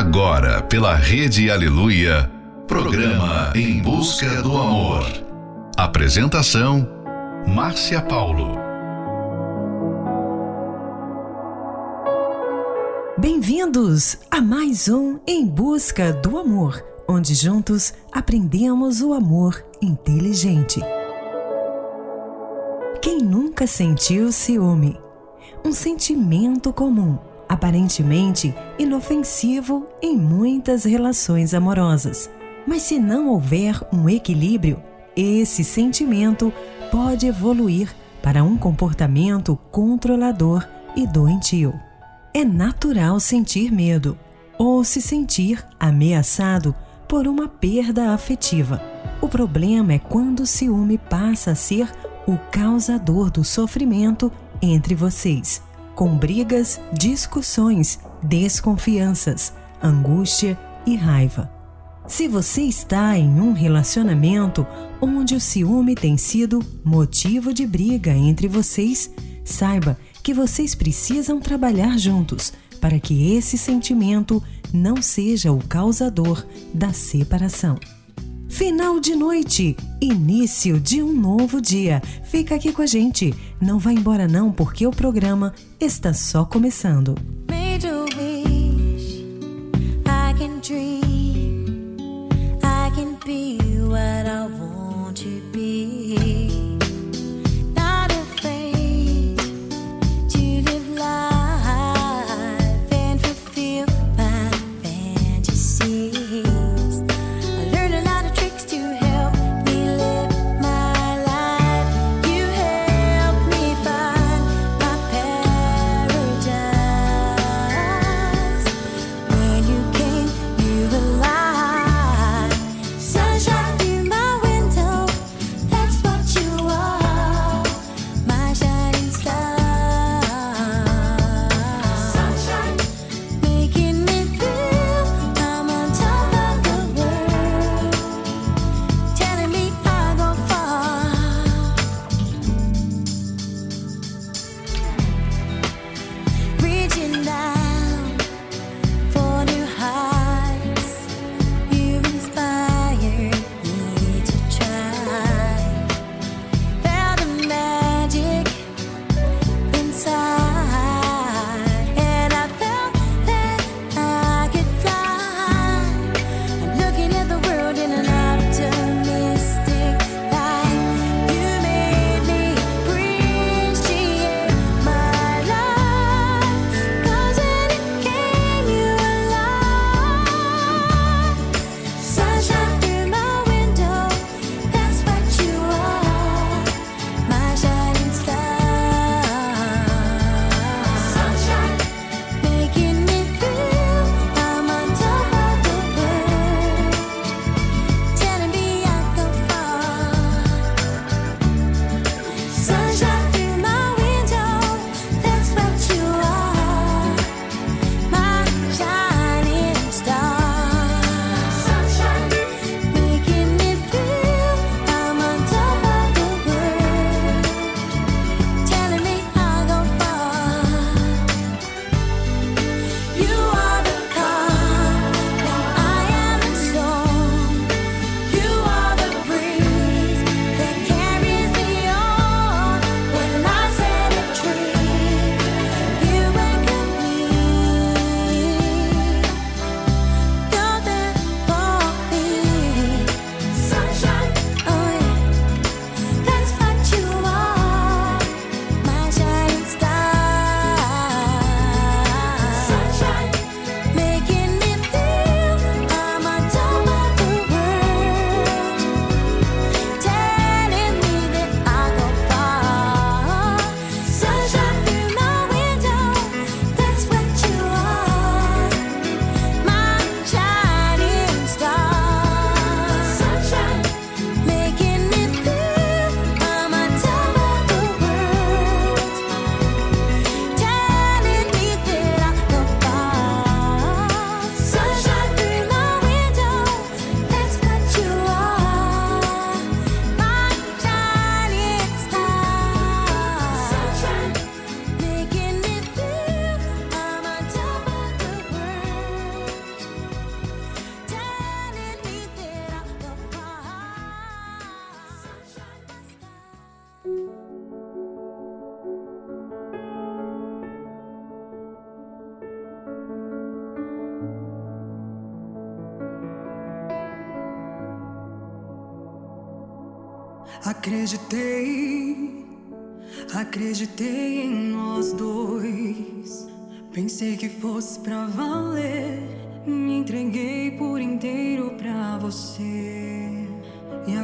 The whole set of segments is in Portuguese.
Agora, pela Rede Aleluia, programa Em Busca do Amor. Apresentação: Márcia Paulo. Bem-vindos a mais um Em Busca do Amor, onde juntos aprendemos o amor inteligente. Quem nunca sentiu ciúme? Um sentimento comum aparentemente inofensivo em muitas relações amorosas. Mas se não houver um equilíbrio, esse sentimento pode evoluir para um comportamento controlador e doentio. É natural sentir medo ou se sentir ameaçado por uma perda afetiva. O problema é quando o ciúme passa a ser o causador do sofrimento entre vocês com brigas, discussões, desconfianças, angústia e raiva. Se você está em um relacionamento onde o ciúme tem sido motivo de briga entre vocês, saiba que vocês precisam trabalhar juntos para que esse sentimento não seja o causador da separação. Final de noite, início de um novo dia. Fica aqui com a gente. Não vá embora não, porque o programa está só começando. Wish, I can dream,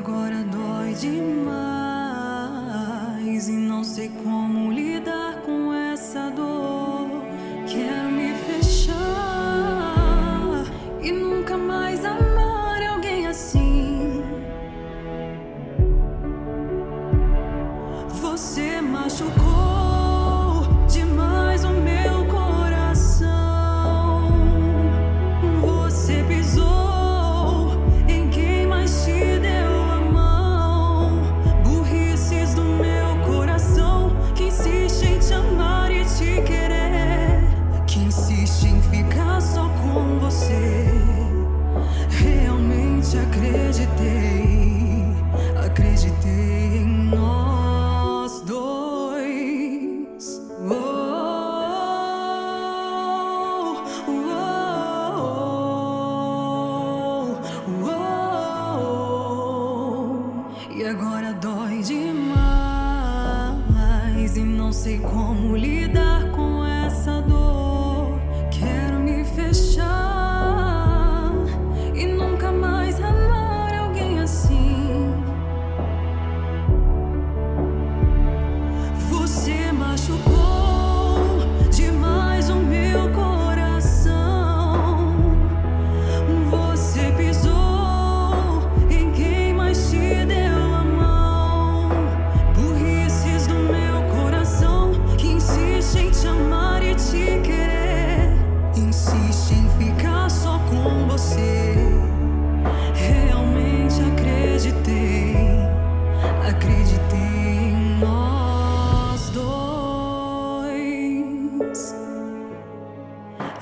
agora dói demais e não sei como lidar.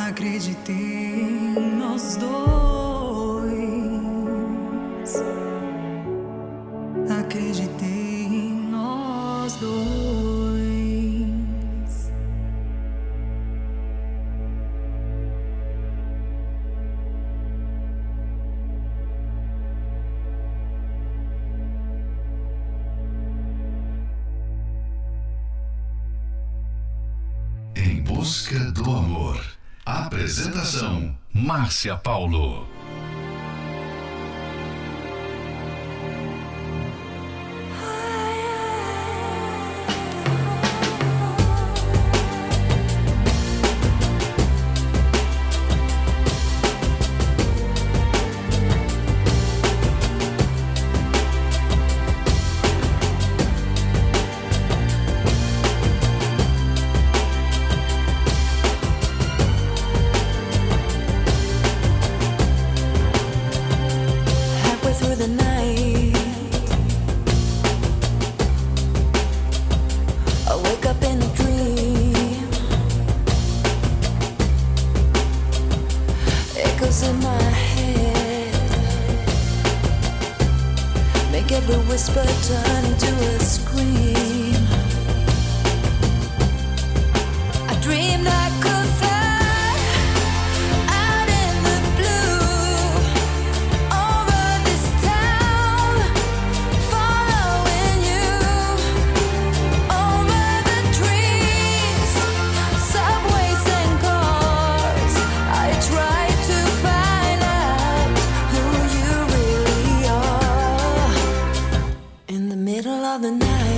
acreditei em nós dois. Márcia Paulo. the night.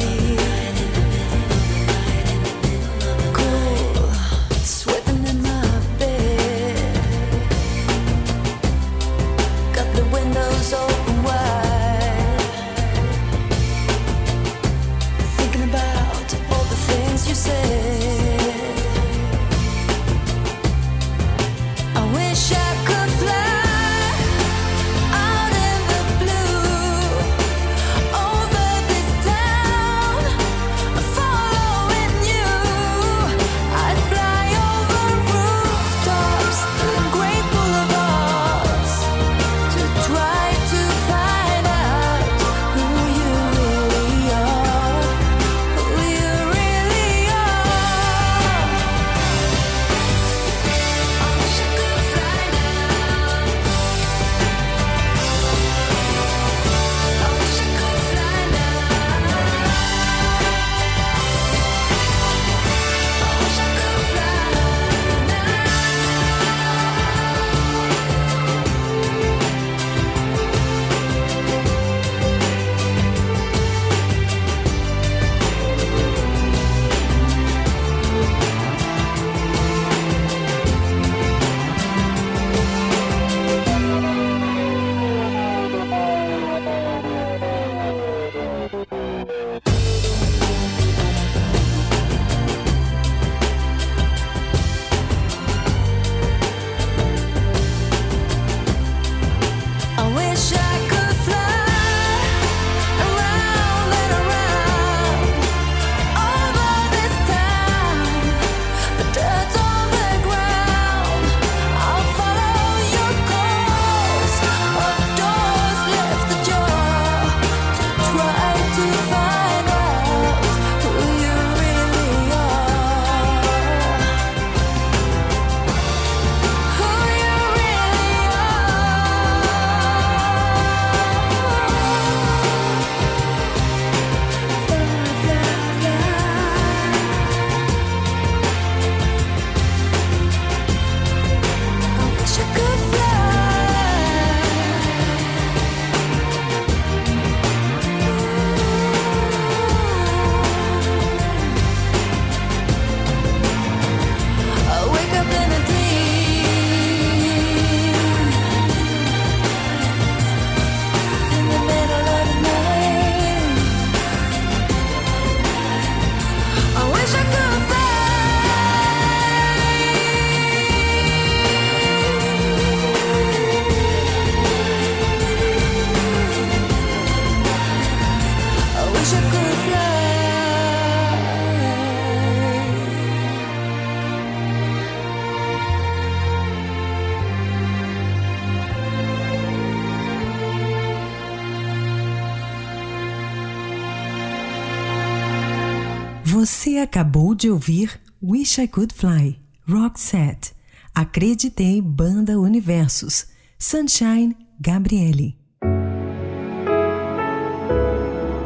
Acabou de ouvir Wish I Could Fly, Roxette, Acreditei Banda Universos, Sunshine Gabriele.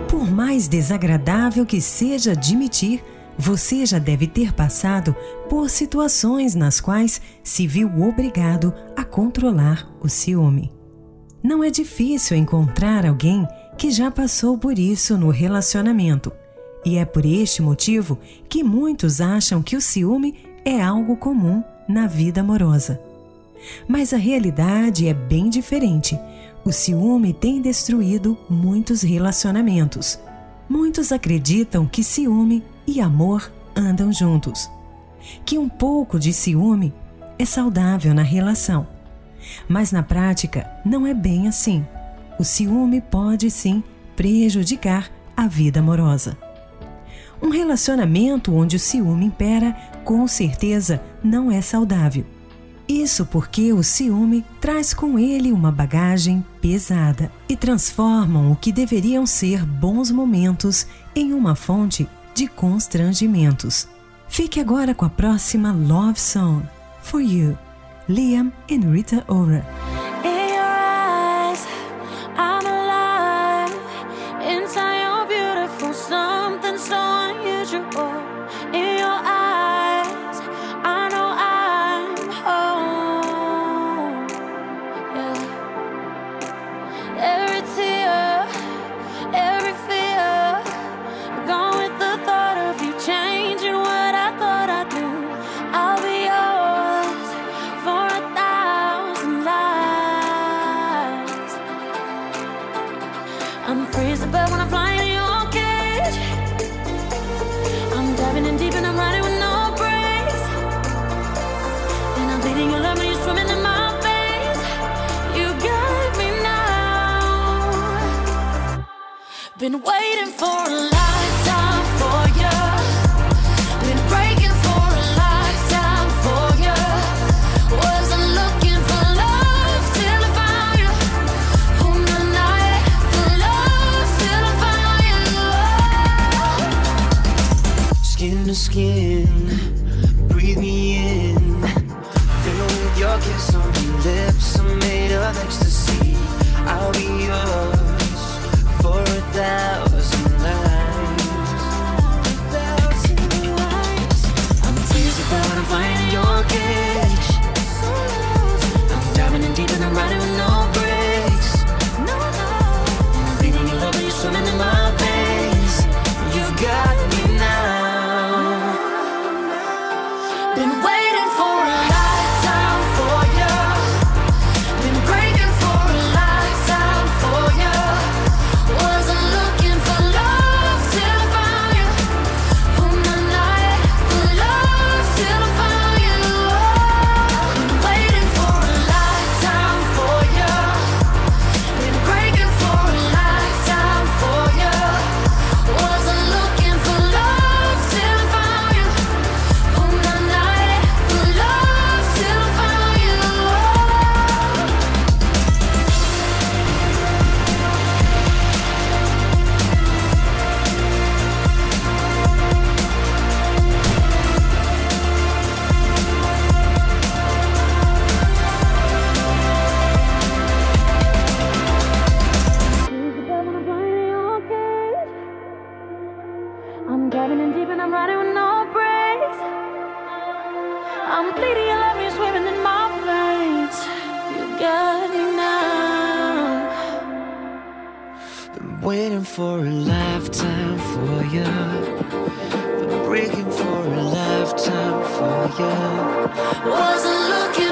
Por mais desagradável que seja admitir, você já deve ter passado por situações nas quais se viu obrigado a controlar o ciúme. Não é difícil encontrar alguém que já passou por isso no relacionamento e é por este motivo que muitos acham que o ciúme é algo comum na vida amorosa. Mas a realidade é bem diferente. O ciúme tem destruído muitos relacionamentos. Muitos acreditam que ciúme e amor andam juntos. Que um pouco de ciúme é saudável na relação. Mas na prática não é bem assim. O ciúme pode sim prejudicar a vida amorosa. Um relacionamento onde o ciúme impera, com certeza, não é saudável. Isso porque o ciúme traz com ele uma bagagem pesada e transformam o que deveriam ser bons momentos em uma fonte de constrangimentos. Fique agora com a próxima Love Song, For You, Liam e Rita Ora. Been waiting for a lifetime for a lifetime for you. Been breaking for a lifetime for you. Wasn't looking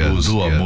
amor. Do amor.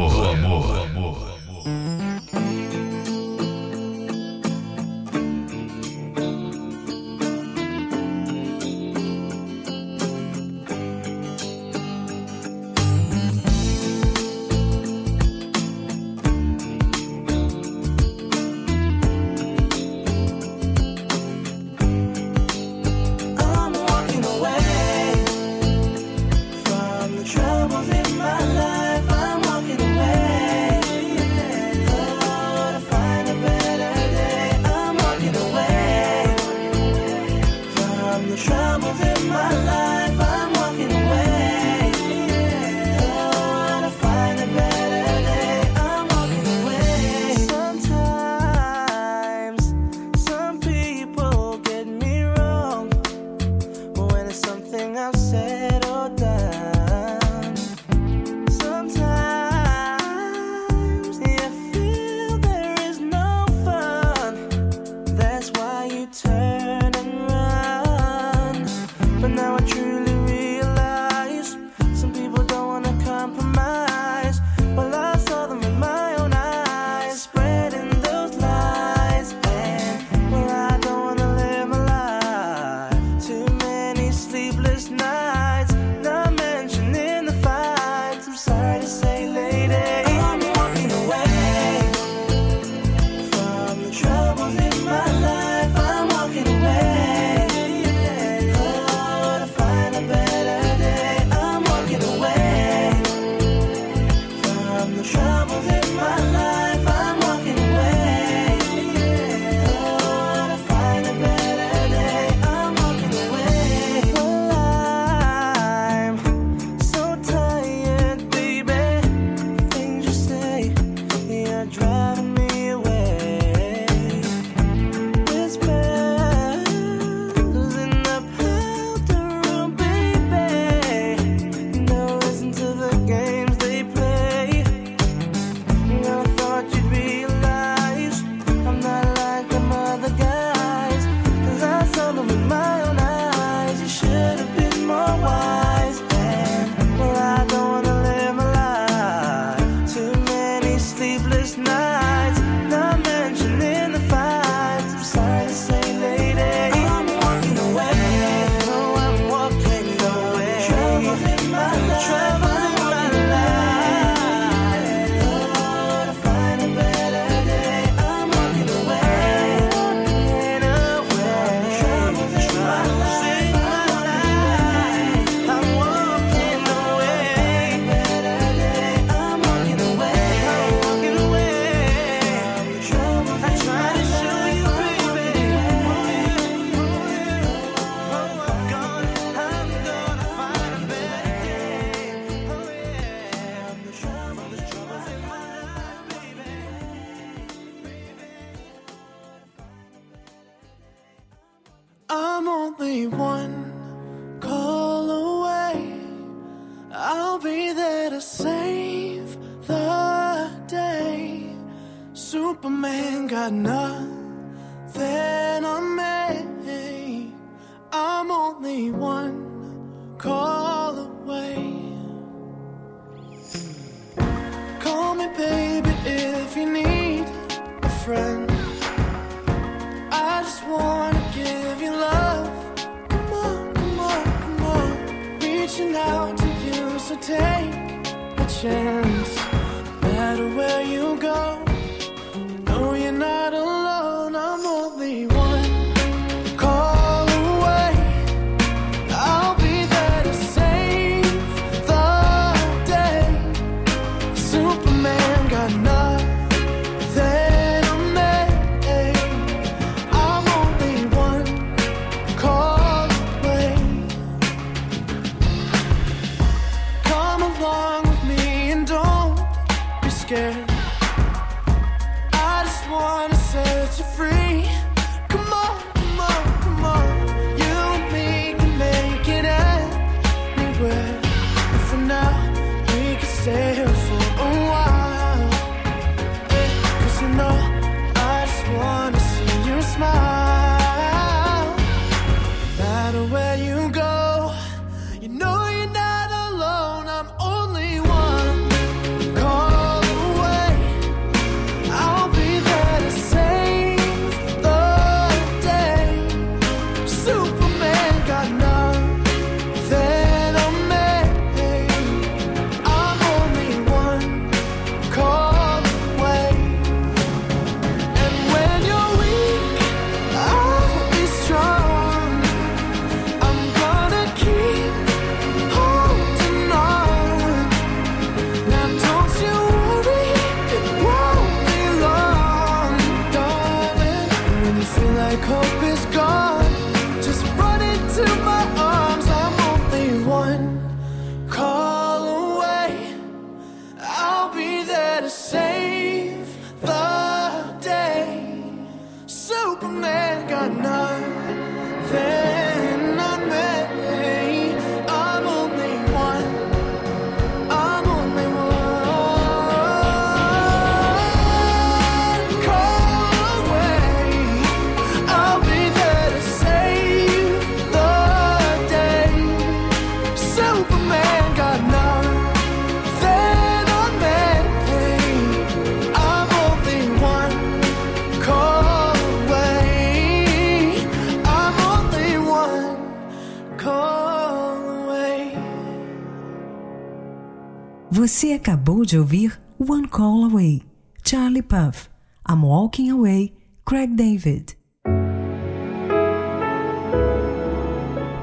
Você acabou de ouvir One Call Away, Charlie Puth, I'm Walking Away, Craig David.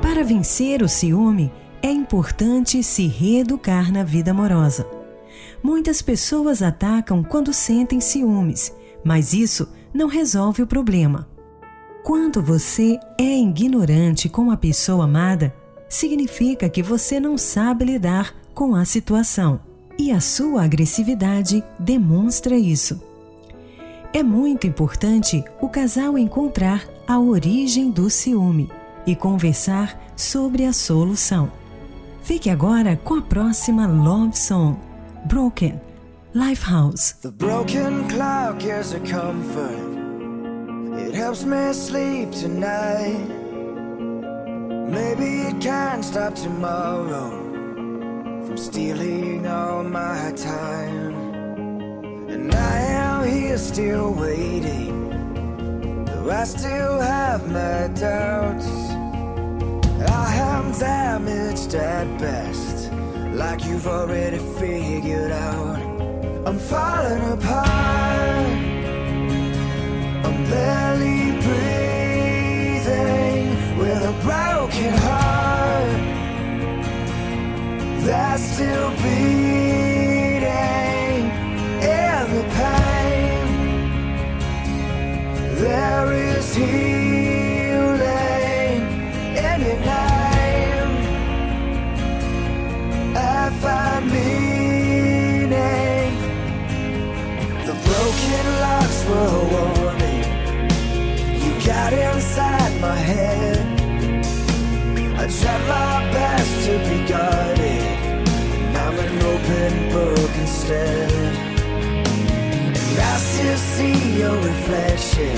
Para vencer o ciúme, é importante se reeducar na vida amorosa. Muitas pessoas atacam quando sentem ciúmes, mas isso não resolve o problema. Quando você é ignorante com a pessoa amada, significa que você não sabe lidar com a situação e a sua agressividade demonstra isso. É muito importante o casal encontrar a origem do ciúme e conversar sobre a solução. Fique agora com a próxima Love Song, Broken, Lifehouse. The broken clock is a comfort. It helps me sleep tonight. Maybe it can't stop tomorrow from stealing all my time. And I am here still waiting, though I still have my doubts. I am damaged at best, like you've already figured out. I'm falling apart. I'm barely breathing with a broken heart that's still beating in the pain. There is healing in your name. I find meaning. The broken locks were a warning. You got inside my head. I tried my best to be guarded. Reflection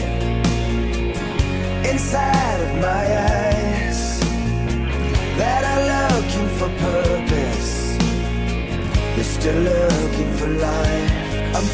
inside of my eyes. That are looking for purpose. They're still looking for life. I'm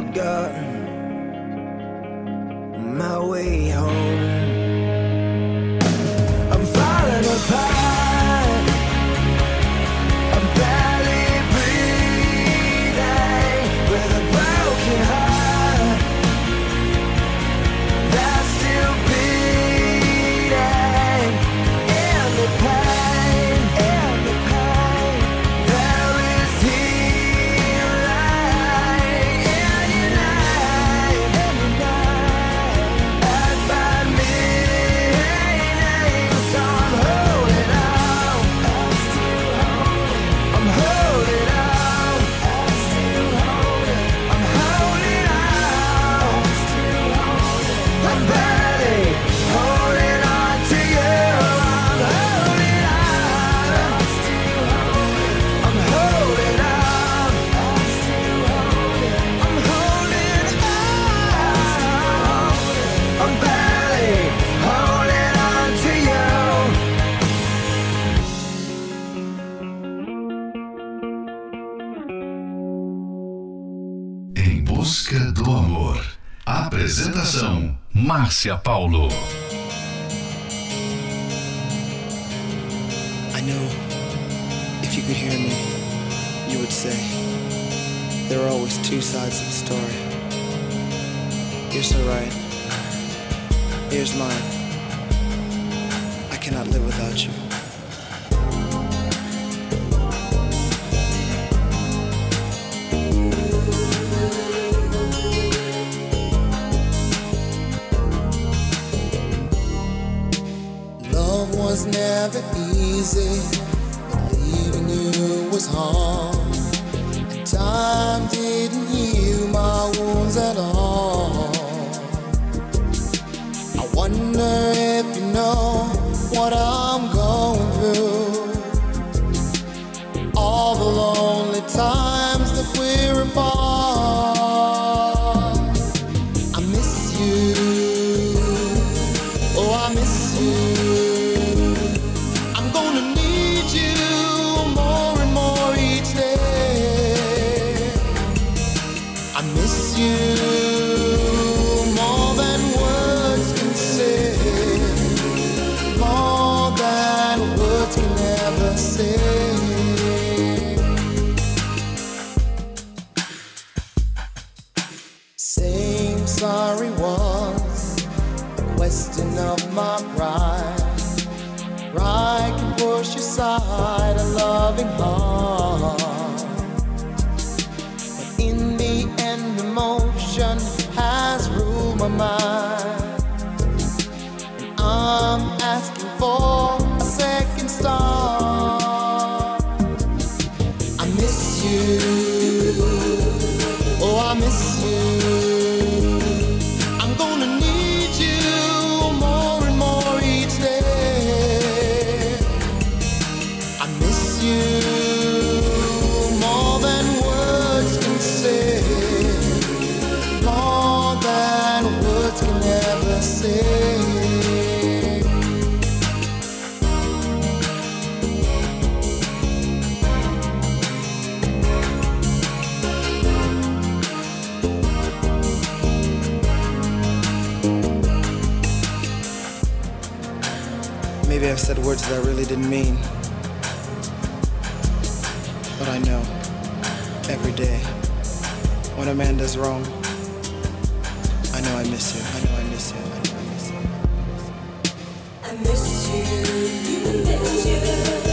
forgotten Márcia Paulo. I know if you could hear me, you would say there are always two sides of a story. You're so right. Here's mine. I cannot live without you. easy. Maybe I've said words that I really didn't mean. But I know every day when a man does wrong, I know I miss you. I know I miss you. I know I miss you. I miss you. I miss you. I miss you.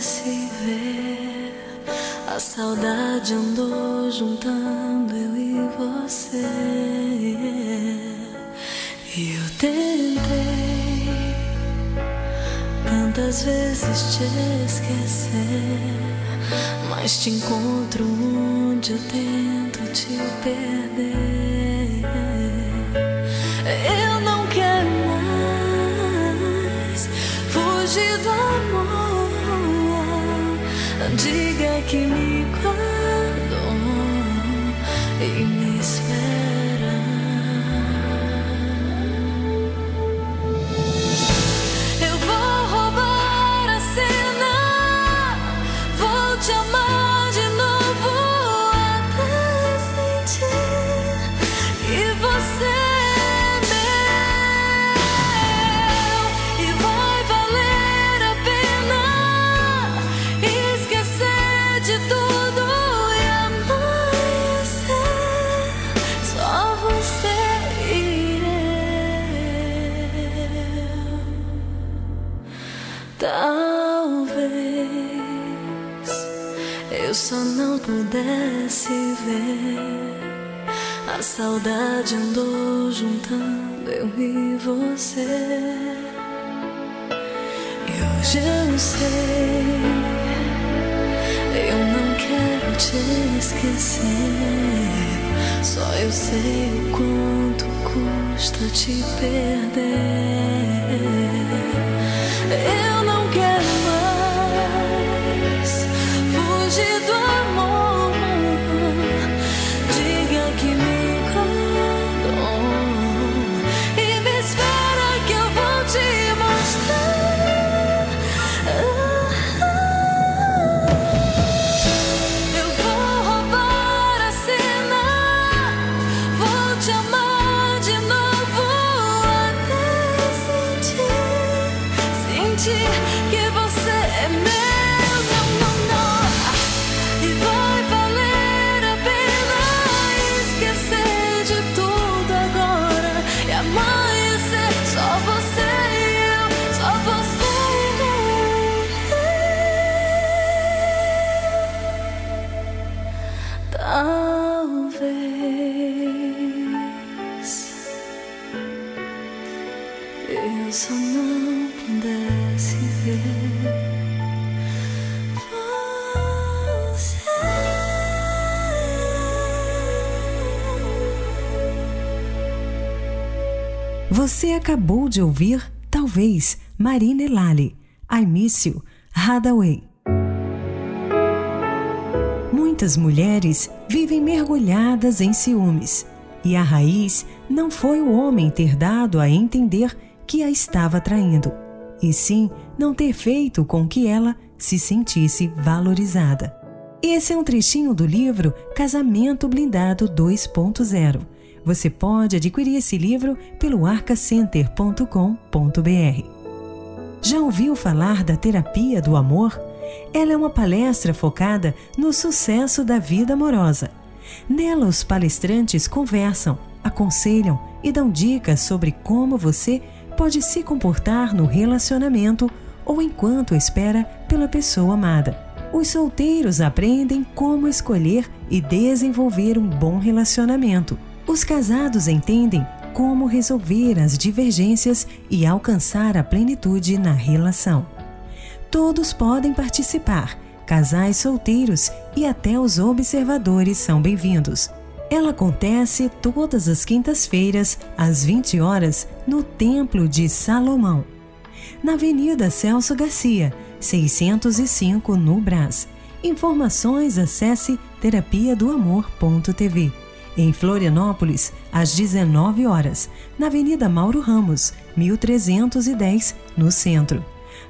se ver. A saudade andou juntando eu e você. E eu tentei tantas vezes te esquecer. Mas te encontro onde eu tento te perder. Só não pudesse ver. A saudade andou juntando eu e você. E hoje eu sei, eu não quero te esquecer. Só eu sei o quanto custa te perder. Eu não quero acabou de ouvir, talvez, Marina Elali, I Miss You, Hadaway. Muitas mulheres vivem mergulhadas em ciúmes, e a raiz não foi o homem ter dado a entender que a estava traindo, e sim não ter feito com que ela se sentisse valorizada. Esse é um trechinho do livro Casamento Blindado 2.0. Você pode adquirir esse livro pelo arcacenter.com.br. Já ouviu falar da terapia do amor? Ela é uma palestra focada no sucesso da vida amorosa. Nela, os palestrantes conversam, aconselham e dão dicas sobre como você pode se comportar no relacionamento ou enquanto espera pela pessoa amada. Os solteiros aprendem como escolher e desenvolver um bom relacionamento. Os casados entendem como resolver as divergências e alcançar a plenitude na relação. Todos podem participar, casais solteiros e até os observadores são bem-vindos. Ela acontece todas as quintas-feiras, às 20 horas, no Templo de Salomão, na Avenida Celso Garcia, 605, no Brás. Informações acesse terapia do amor.tv. Em Florianópolis, às 19 horas, na Avenida Mauro Ramos, 1310, no centro.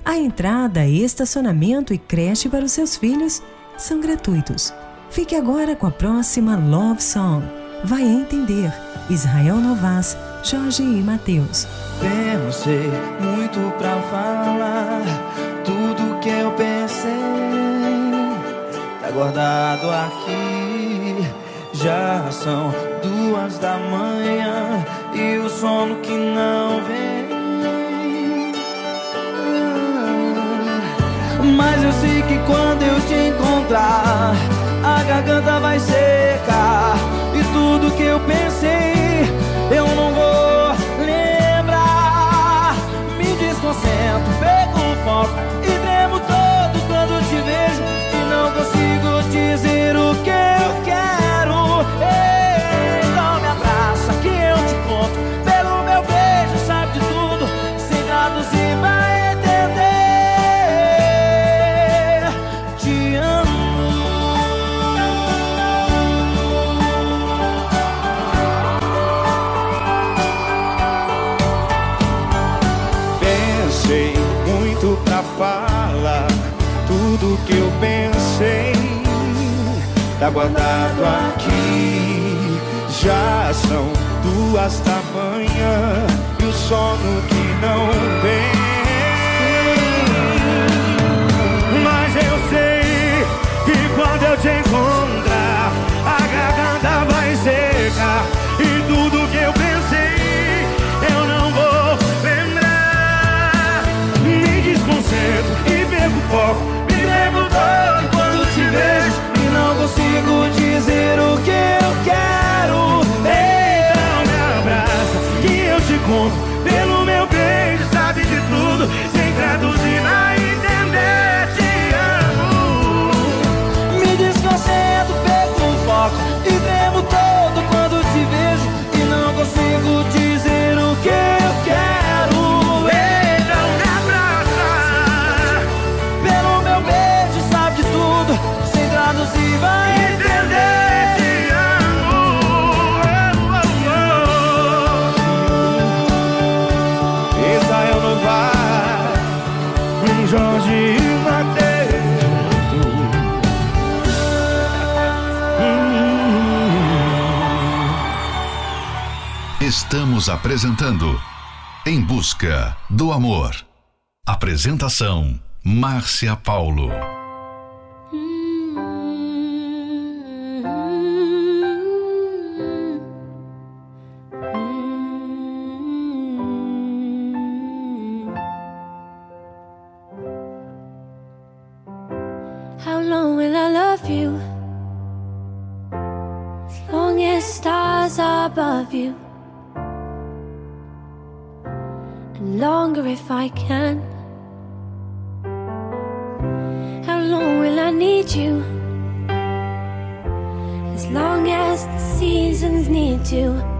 A entrada, estacionamento e creche para os seus filhos são gratuitos. Fique agora com a próxima Love Song. Vai entender. Israel Novas, Jorge e Matheus. Pensei muito pra falar tudo que eu pensei. Tá guardado aqui. Já são duas da manhã e o sono que não vem. Mas eu sei que quando eu te encontrar, a garganta vai secar. E tudo que eu pensei, eu não vou lembrar. Me desconcentro, pego o foco fala tudo que eu pensei. Tá guardado aqui, já são duas da manhã e o sono que não vem. Mas eu sei que quando eu te encontrar, a garganta vai secar. foco. Me lembro todo quando te vejo e não consigo dizer o que eu quero. Estamos apresentando Em Busca do Amor. Apresentação: Márcia Paulo. Long long you. longer if I can. How long will I need you? As long as the seasons need to.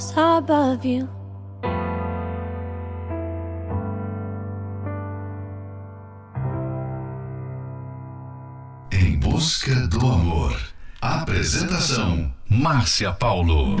stars above you. Em busca do amor. Apresentação: Márcia Paulo.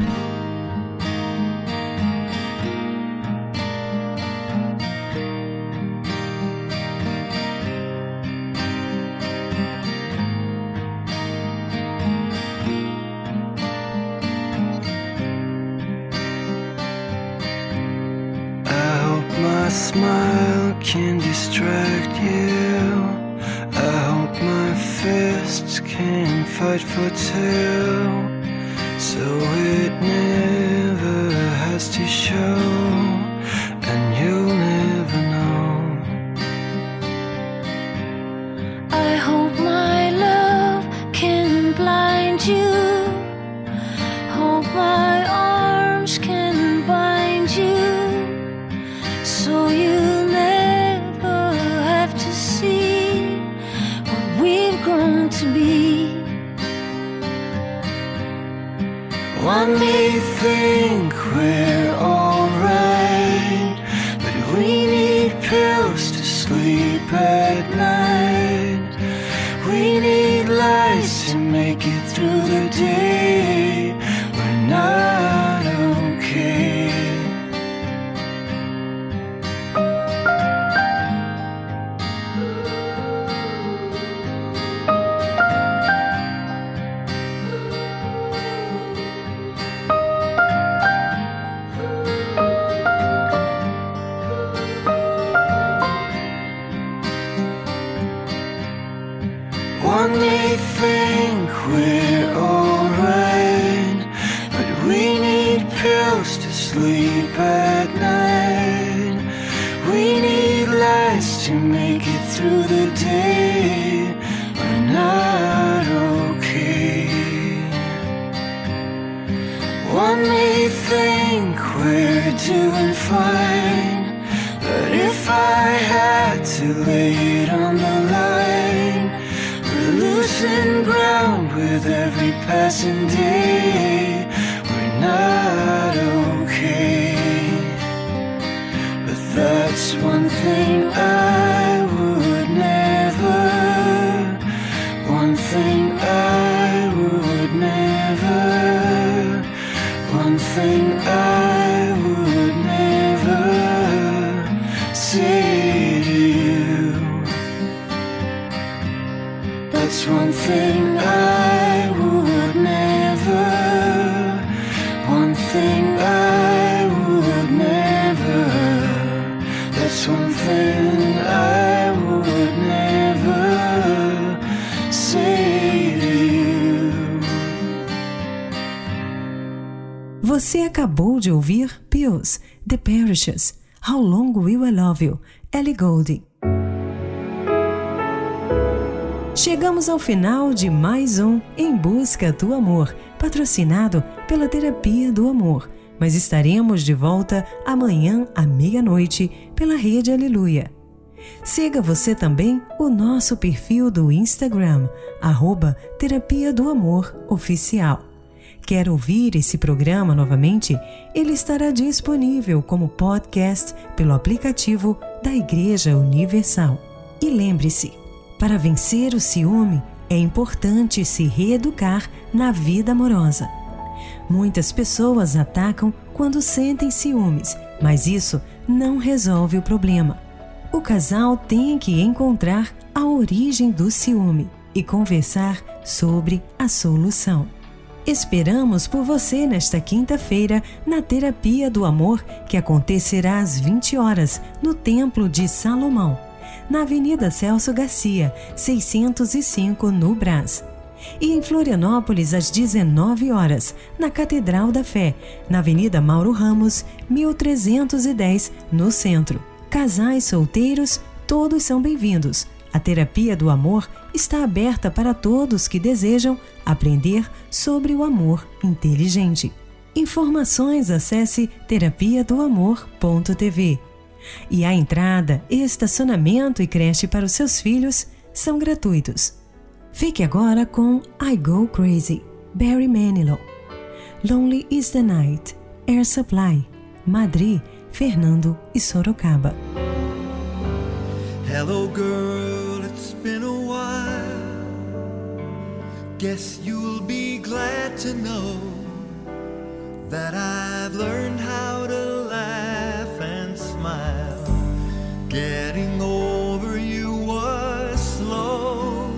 Parishes, How Long Will I Love You, Ellie Goulding. Chegamos ao final de mais um Em Busca do Amor, patrocinado pela Terapia do Amor. Mas estaremos de volta amanhã à meia-noite pela Rede Aleluia. Siga você também o nosso perfil do Instagram, arroba Terapia do Amor Oficial. Quer ouvir esse programa novamente? Ele estará disponível como podcast pelo aplicativo da Igreja Universal. E lembre-se, para vencer o ciúme, é importante se reeducar na vida amorosa. Muitas pessoas atacam quando sentem ciúmes, mas isso não resolve o problema. O casal tem que encontrar a origem do ciúme e conversar sobre a solução. Esperamos por você nesta quinta-feira na Terapia do Amor, que acontecerá às 20 horas no Templo de Salomão, na Avenida Celso Garcia, 605, no Brás. E em Florianópolis, às 19 horas, na Catedral da Fé, na Avenida Mauro Ramos, 1310, no centro. Casais solteiros, todos são bem-vindos. A terapia do amor está aberta para todos que desejam aprender sobre o amor inteligente. Informações acesse terapia do amor.tv. E a entrada, estacionamento e creche para os seus filhos são gratuitos. Fique agora com I Go Crazy, Barry Manilow. Lonely is the Night, Air Supply, Madrid, Fernando e Sorocaba. Hello, girl, Guess you'll be glad to know that I've learned how to laugh and smile. Getting over you was slow.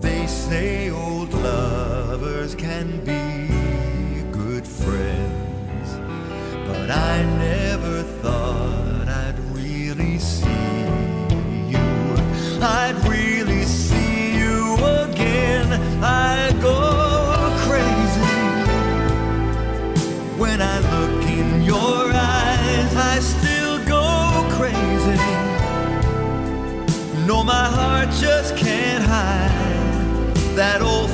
They say old lovers can be good friends, but I never thought that old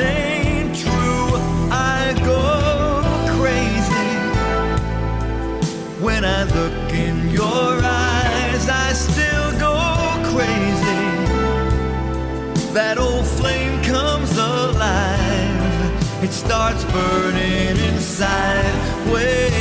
ain't true. I go crazy when I look in your eyes. I still go crazy. That old flame comes alive. It starts burning inside. Wait.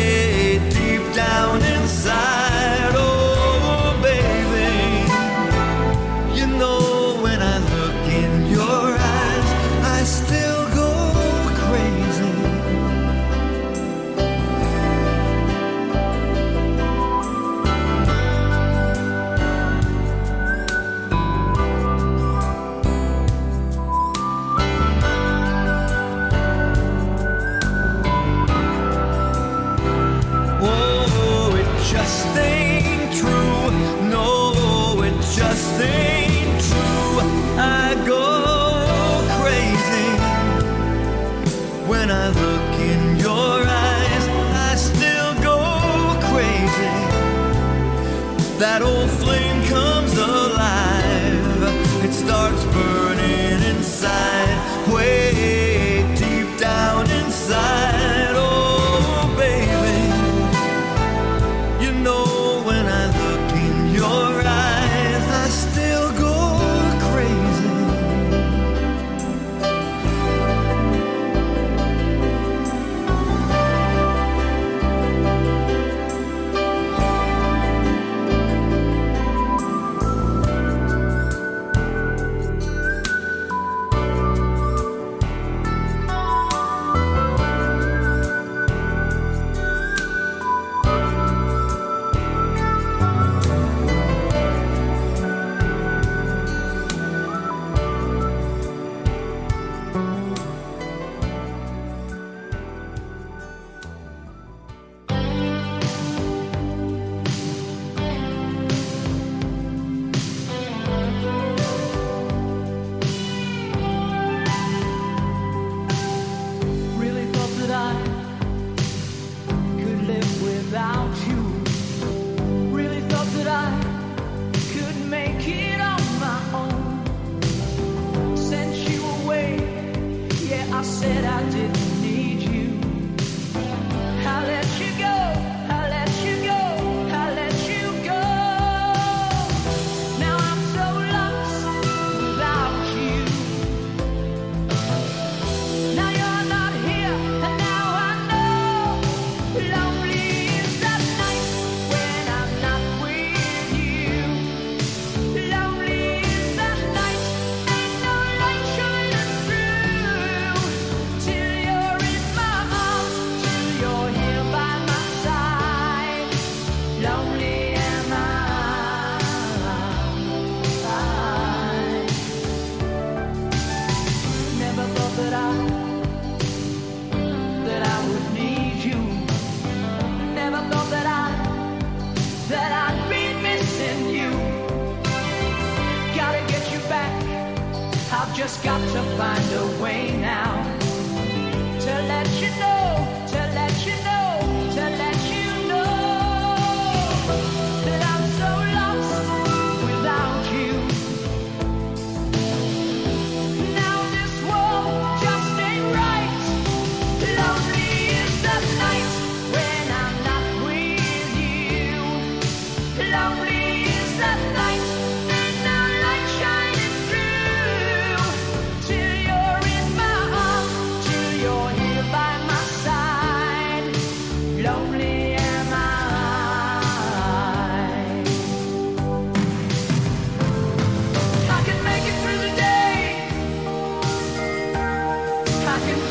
rocking.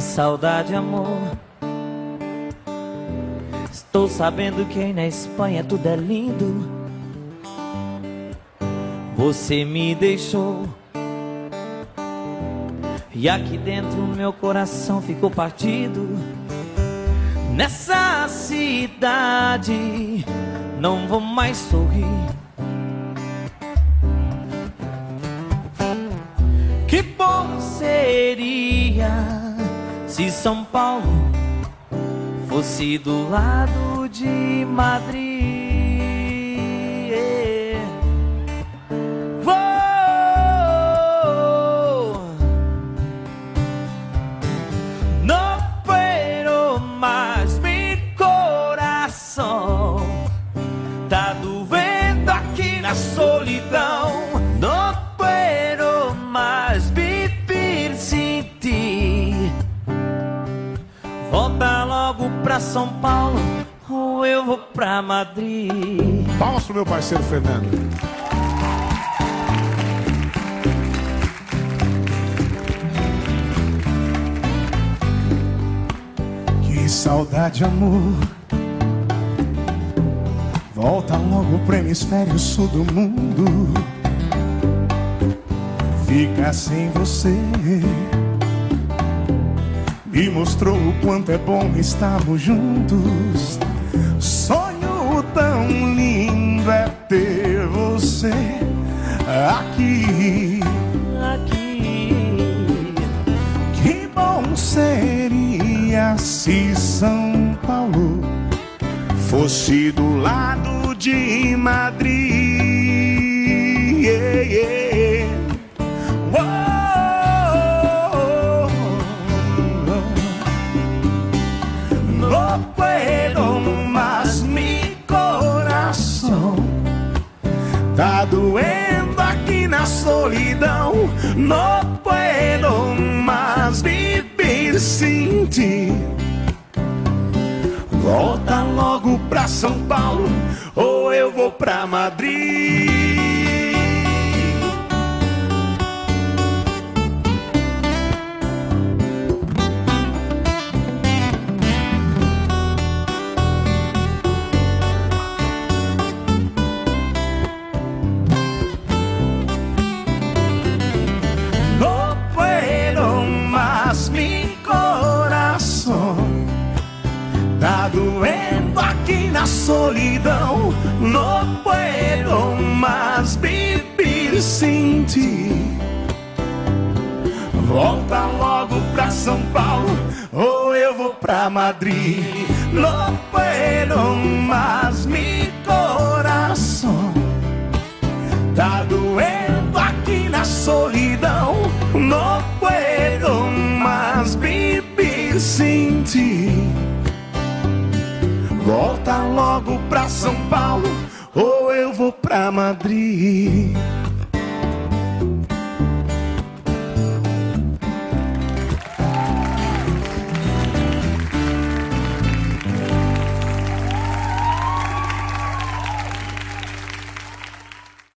Que saudade, amor. Estou sabendo que aí na Espanha tudo é lindo. Você me deixou. E aqui dentro meu coração ficou partido. Nessa cidade não vou mais sorrir. Que bom seria se São Paulo fosse do lado de Madrid. Pra Madrid. Palmas pro meu parceiro Fernando. Que saudade, amor. Volta logo pro hemisfério sul do mundo. Ficar sem você. Me mostrou o quanto é bom estarmos juntos. Lindo é ter você aqui. Aqui. Que bom seria se São Paulo fosse do lado de Madrid. Doendo aqui na solidão. Não puedo mais viver sem ti. Volta logo pra São Paulo ou eu vou pra Madrid. Na solidão No puedo más viver sem ti Volta logo pra São Paulo ou eu vou pra Madrid No puedo más mi coração Tá doendo aqui na solidão. Não puedo mais viver sem ti. Volta logo pra São Paulo ou eu vou pra Madrid.